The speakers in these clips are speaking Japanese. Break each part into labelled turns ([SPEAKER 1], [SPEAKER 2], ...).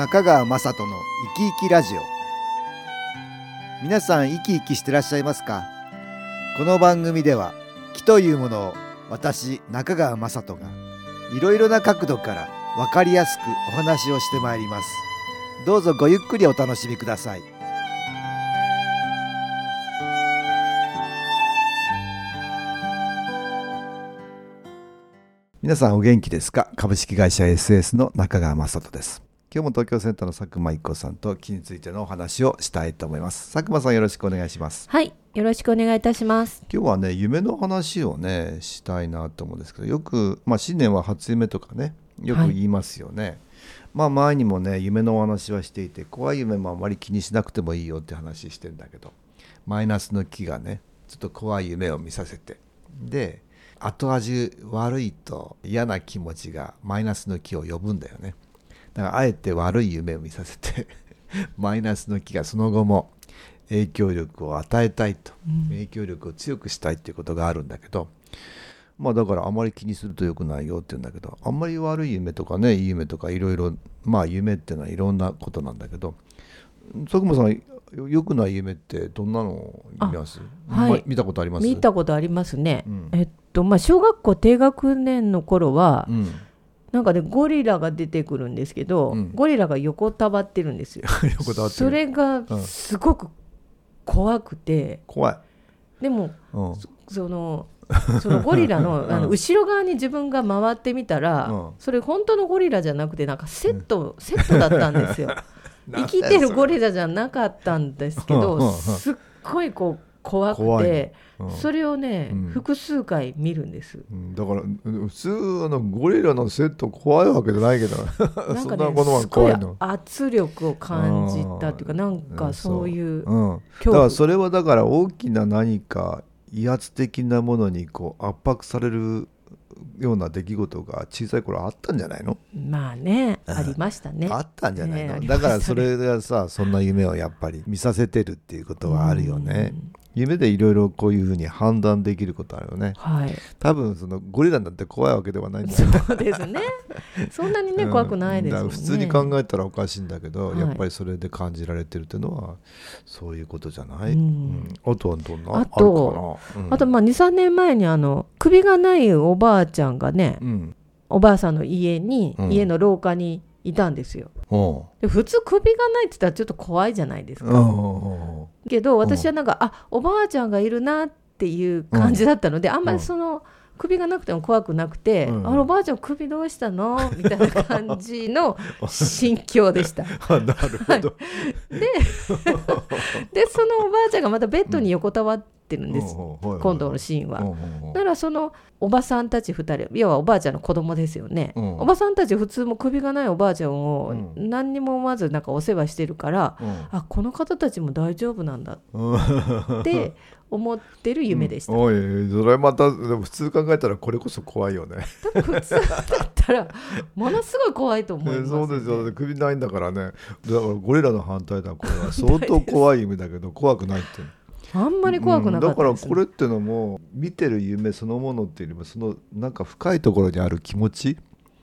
[SPEAKER 1] 中川雅人の生き生きラジオ。皆さん生き生きしてらっしゃいますか？この番組では気というものを私中川雅人がいろいろな角度から分かりやすくお話をしてまいります。どうぞごゆっくりお楽しみください。皆さんお元気ですか？株式会社 SS の中川雅人です。今日も東京センターの佐久間一子さんと気についてのお話をしたいと思います。佐久間さんよろしくお願いします。
[SPEAKER 2] はい、よろしくお願いいたします。
[SPEAKER 1] 今日はね夢の話をねしたいなと思うんですけどよく、まあ、新年は初夢とかねよく言いますよね、まあ前にもね夢のお話はしていて怖い夢もあまり気にしなくてもいいよって話してんだけどマイナスの気がねちょっと怖い夢を見させて。で後味悪いと嫌な気持ちがマイナスの気を呼ぶんだよねだからあえて悪い夢を見させて マイナスの気がその後も影響力を与えたいと、影響力を強くしたいっていうことがあるんだけどまあだからあまり気にすると良くないよって言うんだけどあんまり悪い夢とかねいい夢とかいろいろまあ夢っていうのはいろんなことなんだけど佐久間さん良くない夢ってどんなのを見ます、
[SPEAKER 2] あはい。
[SPEAKER 1] ま見たことあります？
[SPEAKER 2] 見たことありますね。
[SPEAKER 1] うん。
[SPEAKER 2] えっとまあ小学校低学年の頃は、
[SPEAKER 1] うん
[SPEAKER 2] なんかねゴリラが出てくるんですけど、
[SPEAKER 1] うん。
[SPEAKER 2] ゴリラが横たわってるんですよ。
[SPEAKER 1] 横たわってる。
[SPEAKER 2] それが
[SPEAKER 1] うん。
[SPEAKER 2] すごく怖くて、
[SPEAKER 1] 怖い、
[SPEAKER 2] でも
[SPEAKER 1] うん。
[SPEAKER 2] そのそのゴリラの あの
[SPEAKER 1] うん
[SPEAKER 2] 後ろ側に自分が回ってみたら、
[SPEAKER 1] うん。
[SPEAKER 2] それ本当のゴリラじゃなくてなんかセット、セットだったんですよ。生きてるゴリラじゃなかったんですけどすっごいこう怖くて
[SPEAKER 1] の。うん。
[SPEAKER 2] それをね、
[SPEAKER 1] うん。
[SPEAKER 2] 複数回見るんです。
[SPEAKER 1] うん。だからうん普通あのゴリラのセット怖いわけじゃないけど。
[SPEAKER 2] なん
[SPEAKER 1] そ
[SPEAKER 2] かね
[SPEAKER 1] んなものは
[SPEAKER 2] すごい
[SPEAKER 1] 怖いの。
[SPEAKER 2] 圧力を感じたっていうかなんかそういう
[SPEAKER 1] う。ん、だからそれはだから大きな何か威圧的なものにこう圧迫されるような出来事が小さい頃あったんじゃないの、
[SPEAKER 2] まあねありましたね。
[SPEAKER 1] あったんじゃないの、
[SPEAKER 2] ね
[SPEAKER 1] だからそれがさ そんな夢をやっぱり見させてるっていうことはあるよね、夢でいろいろこういうふうに判断できることあるよね。
[SPEAKER 2] はい、
[SPEAKER 1] 多分そのゴリラなんて怖いわけではないんだよ
[SPEAKER 2] そうですね。そんなにね、怖くないですね。
[SPEAKER 1] 普通に考えたらおかしいんだけど、
[SPEAKER 2] はい。
[SPEAKER 1] やっぱりそれで感じられてるっていうのはそういうことじゃない、
[SPEAKER 2] うん。
[SPEAKER 1] うん。あとはどんな
[SPEAKER 2] あと
[SPEAKER 1] あ
[SPEAKER 2] とまあ23年前にあの首がないおばあちゃんがね、
[SPEAKER 1] うん。
[SPEAKER 2] おばあさんの家に、
[SPEAKER 1] うん。
[SPEAKER 2] 家の廊下にいたんですよ。
[SPEAKER 1] お
[SPEAKER 2] で普通首がないって言ったらちょっと怖いじゃないですか。けど私はなんか、あおばあちゃんがいるなっていう感じだったので、あんまりその首がなくても怖くなくて、
[SPEAKER 1] うん。
[SPEAKER 2] あおばあちゃん首どうしたの？みたいな感じの心境でした。
[SPEAKER 1] あなるほど、
[SPEAKER 2] で そのおばあちゃんがまたベッドに横たわってるんです、今
[SPEAKER 1] 今
[SPEAKER 2] 度のシーンは。
[SPEAKER 1] は
[SPEAKER 2] だからそのおばさんたち2人要はおばあちゃんの子供ですよね、
[SPEAKER 1] うん。
[SPEAKER 2] おばさんたち普通も首がないおばあちゃんを
[SPEAKER 1] う
[SPEAKER 2] 何にも思わずなんかお世話してるから、あこの方たちも大丈夫なんだって思ってる夢でした、
[SPEAKER 1] おいそれまたでも普通考えたらこれこそ怖いよね。
[SPEAKER 2] 多分普通だったらものすごい怖いと思います、
[SPEAKER 1] そうですよ。首ないんだからね。だからゴリラの反対だ。これは相当怖い夢だけど怖くないって
[SPEAKER 2] あんまり怖くなかったです、
[SPEAKER 1] うんだからこれってのも見てる夢そのものっていうよりもそのなんか深いところにある気持ち。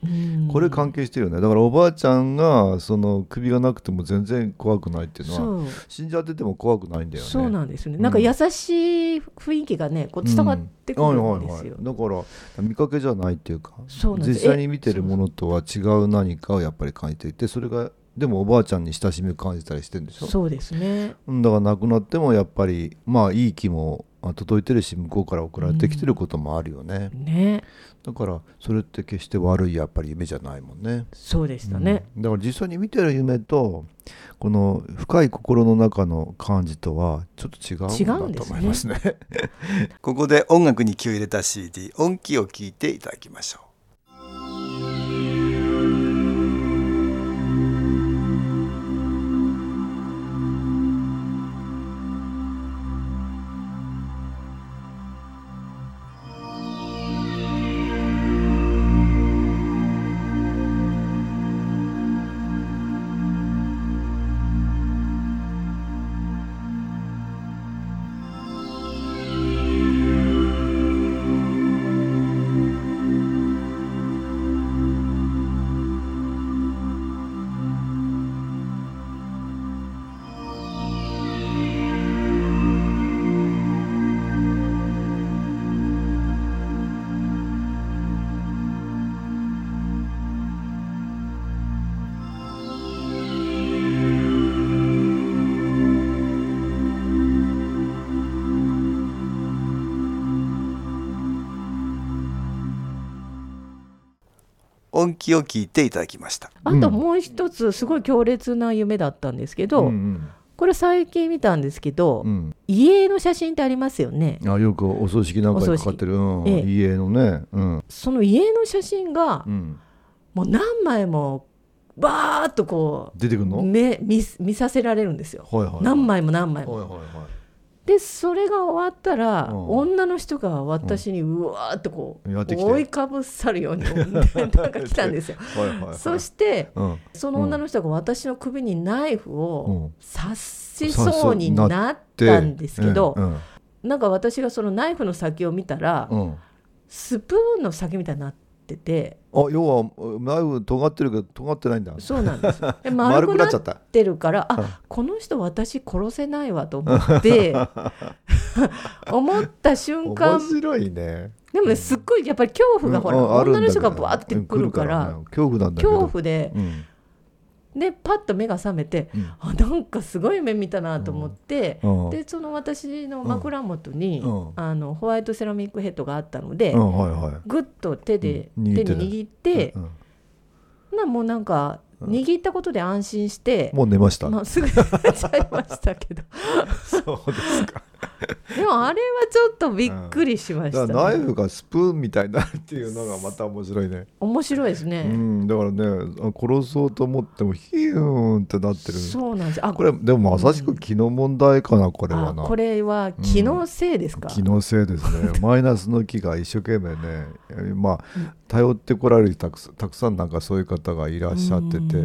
[SPEAKER 2] うん。
[SPEAKER 1] これ関係してるよね。だからおばあちゃんがその首がなくても全然怖くないっていうのは死んじゃってても怖くないんだよね。
[SPEAKER 2] そうなんですよね、
[SPEAKER 1] うん。
[SPEAKER 2] なんか優しい雰囲気がねこう伝わってくるんですよ、
[SPEAKER 1] はいはいはい、だから見かけじゃないっていうか
[SPEAKER 2] そう
[SPEAKER 1] 実際に見てるものとは違う何かをやっぱり感じていてそれがでもおばあちゃんに親しみを感じたりしてるんでしょ？
[SPEAKER 2] そうですね。
[SPEAKER 1] うんだから亡くなってもやっぱりまあいい気もあ届いてるし向こうから送られてきてることもあるよね、
[SPEAKER 2] ね。
[SPEAKER 1] だからそれって決して悪いやっぱり夢じゃないもんね。
[SPEAKER 2] そうでしたね、
[SPEAKER 1] うん。だから実際に見てる夢とこの深い心の中の感じとはちょっと違うんだと思いますね。ここで音楽に気を入れた CD 音気を聞いていただきましょう音気を聞いていただきました。
[SPEAKER 2] あともう一つすごい強烈な夢だったんですけど、うんうん。これ最近見たんですけど、うん、家の写真ってありますよね。
[SPEAKER 1] あよくお葬式なんかにかかってる、うん。ええ、家のね、
[SPEAKER 2] うん、その家の写真が、うん、もう何枚もバーッとこ
[SPEAKER 1] う出てくるの？
[SPEAKER 2] 見見させられるんですよ、はいはいはい、何枚も何枚も。はいはいはいでそれが終わったら、うん、女の人が私にうわーっとこう、うん、覆いかぶさるように なんか来たんですよ。そして、うん、その女の人が私の首にナイフを刺しそうになったんですけど、なんか私がそのナイフの先を見たら、スプーンの先みたいになって。ってて。
[SPEAKER 1] あ要はナイフ尖ってるけど尖ってないんだ。
[SPEAKER 2] そうなんです。で丸くなってるからあこの人私殺せないわと思って 思った瞬間。
[SPEAKER 1] 面白いね。
[SPEAKER 2] でもねすっごいやっぱり恐怖がほら、うん、女の人がバーってくるから、
[SPEAKER 1] ね、恐怖なんだ
[SPEAKER 2] 恐怖で、うんでパッと目が覚めて、うん、あなんかすごい夢見たなと思って、うん、でその私の枕元に、うん、あのホワイトセラミックヘッドがあったので、はいはい、ぐっと手で、手に握って、なもうなんか握ったことで安心して、
[SPEAKER 1] もう寝ました、
[SPEAKER 2] まあ、すぐ寝ちゃいましたけど。
[SPEAKER 1] そうですか
[SPEAKER 2] でもあれはちょっとびっくりしました、
[SPEAKER 1] ね。うん、ナイフがスプーンみたいになるっていうのがまた面白いね。
[SPEAKER 2] 面白いですね、う
[SPEAKER 1] ん、だからね殺そうと思ってもヒューンってなってる。
[SPEAKER 2] そうなんです。あ
[SPEAKER 1] これでもまさしく気の問題かな、これはな。
[SPEAKER 2] これは気のせいですか、
[SPEAKER 1] うん、気のせいですね。マイナスの気が一生懸命ねまあ頼ってこられるたくたくさんなんかそういう方がいらっしゃってて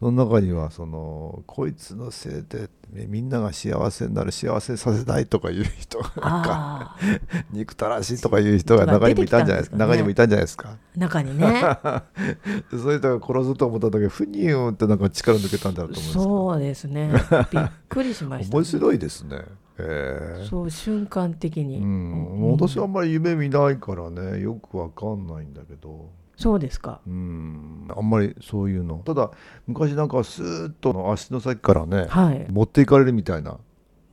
[SPEAKER 1] その中にはそのこいつのせいでみんなが幸せになる幸せさせないとかいう人が 憎たらしいとかいう人が中にもいたんじゃないですか、ね、中にもいたんじゃないですか。
[SPEAKER 2] 中にね。
[SPEAKER 1] そういう人が殺すと思った時ふにゅーってなんか力抜けたんだと思うんです
[SPEAKER 2] そうですね。びっくりしました、
[SPEAKER 1] ね、面白いですねえ
[SPEAKER 2] ー、そう瞬間的に、う
[SPEAKER 1] ん、私はあんまり夢見ないからね。よくわかんないんだけど。
[SPEAKER 2] そうですか。
[SPEAKER 1] うん。あんまりそういうの。ただ昔なんかスーッと足の先からね、はい、持っていかれるみたいな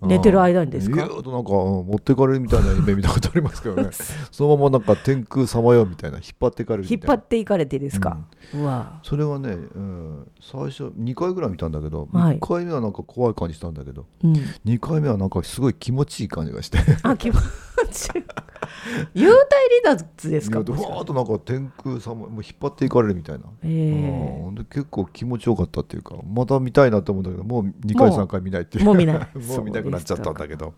[SPEAKER 2] 寝てる間にですか？
[SPEAKER 1] ギューとなんか、持っていかれるみたいな夢見たことありますけどね。そのままなんか天空さまよみたいな引っ張っていかれる
[SPEAKER 2] 引っ張っていかれてですか、うん、わ。
[SPEAKER 1] それはね、うん、最初2回ぐらい見たんだけど、はい、1回目はなんか怖い感じしたんだけど、うん、2回目はなんかすごい気持ちいい感じがして。
[SPEAKER 2] あ気持ちいい。幽体離脱ですか？
[SPEAKER 1] ふわっとなんか天空さまもう引っ張っていかれるみたいな、えー、うん、で結構気持ちよかったっていうかまた見たいなと思うんだけどもう2回3回見ないっていう。
[SPEAKER 2] もう見ない。
[SPEAKER 1] もう見なくなっちゃったんだけど。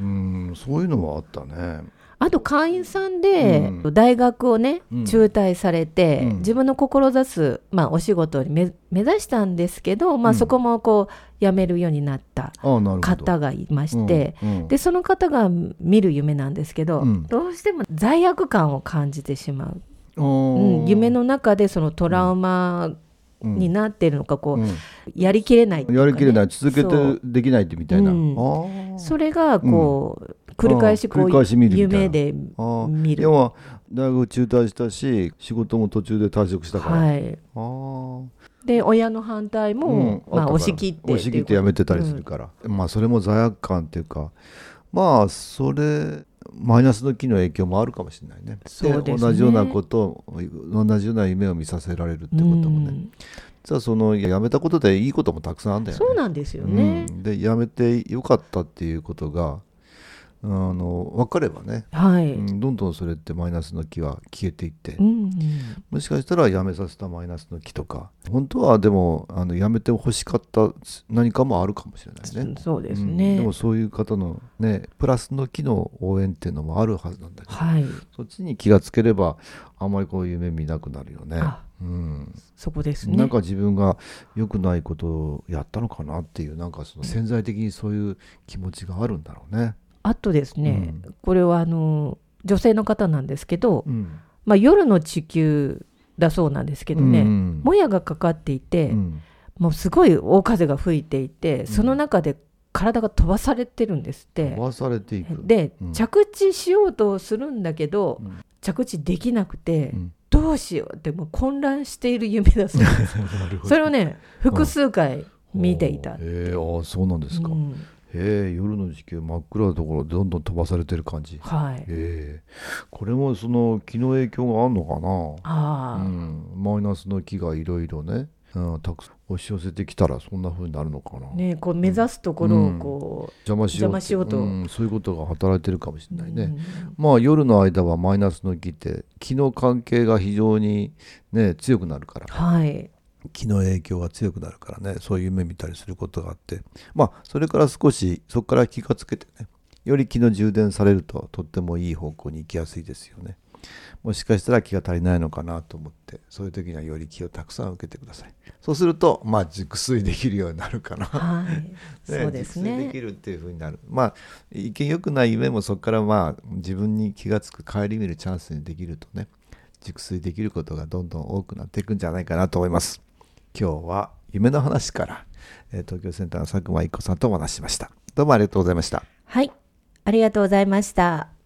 [SPEAKER 1] うんそういうのはあったね。
[SPEAKER 2] あと会員さんで大学をね、うん、中退されて、うん、自分の志す、まあ、お仕事に目指したんですけど、まあ、そこもこう辞めるようになった方がいまして、でその方が見る夢なんですけど、どうしても罪悪感を感じてしまう。うん、夢の中でそのトラウマになってるのかこう、やりきれない、
[SPEAKER 1] ね、やりきれない続けてできないってみたいな、
[SPEAKER 2] それがこう、繰り返しこう夢で見る。
[SPEAKER 1] 要は大学中退したし仕事も途中で退職したから、はい、
[SPEAKER 2] で親の反対も、うん、まあ、押し切って
[SPEAKER 1] 押し切ってやめてたりするから、うん、まあそれも罪悪感っていうか。まあそれマイナスの気の影響もあるかもしれないね。そうで、ね、同じようなこと同じような夢を見させられるってこともね。うん、実はそのやめたことでいいこともたくさんあるんだよね。
[SPEAKER 2] そうなんですよね。
[SPEAKER 1] うん、でやめてよかったっていうことがあの分かればね、
[SPEAKER 2] はい。うん、
[SPEAKER 1] どんどんそれってマイナスの気は消えていって、うんうん、もしかしたらやめさせたマイナスの気とか本当はでもあのやめてほしかった何かもあるかもしれないね。
[SPEAKER 2] そうですね、
[SPEAKER 1] うん、でもそういう方のねプラスの気の応援っていうのもあるはずなんだけど、はい、そっちに気がつければあんまりこういう夢見なくなるよね。
[SPEAKER 2] うん、そこですね。
[SPEAKER 1] なんか自分が良くないことをやったのかなっていうなんかその潜在的にそういう気持ちがあるんだろうね。
[SPEAKER 2] あとですね、うん、これはあの女性の方なんですけど、うん、まあ、夜の地球だそうなんですけどね、うん、もやがかかっていて、もうすごい大風が吹いていて、その中で体が飛ばされてるんですって。
[SPEAKER 1] 飛ばされていく。
[SPEAKER 2] で、着地しようとするんだけど、着地できなくて、どうしようってもう混乱している夢だそうです。それをね複数回見ていた。
[SPEAKER 1] えー、あそうなんですか、へえ夜の時期真っ暗なところどんどん飛ばされてる感じ。
[SPEAKER 2] はい。
[SPEAKER 1] え。これもその気の影響があるのかな？
[SPEAKER 2] あ、
[SPEAKER 1] うん、マイナスの気がいろいろね、うん、たくさん押し寄せてきたらそんなふうになるのかな。
[SPEAKER 2] ねこう目指すところをこ
[SPEAKER 1] う、うん、邪魔しよう
[SPEAKER 2] しようと、う
[SPEAKER 1] ん、そういうことが働いてるかもしれないね。うん、まあ夜の間はマイナスの気って気の関係が非常にね強くなるから。
[SPEAKER 2] はい。
[SPEAKER 1] 気の影響が強くなるからねそういう夢見たりすることがあって。まあそれから少しそこから気がつけてねより気の充電されるととってもいい方向に行きやすいですよね。もしかしたら気が足りないのかなと思ってそういう時にはより気をたくさん受けてください。そうするとまあ熟睡できるようになるかな、
[SPEAKER 2] はい、そうですね。
[SPEAKER 1] 熟睡できるっていうふうになる。まあ一見良くない夢もそこからまあ自分に気が付く帰り見るチャンスにできるとね熟睡できることがどんどん多くなっていくんじゃないかなと思います今日は夢の話から、え東京センターの佐久間一子さんとお話ししました。どうもありがとうございました。
[SPEAKER 2] はい。ありがとうございました。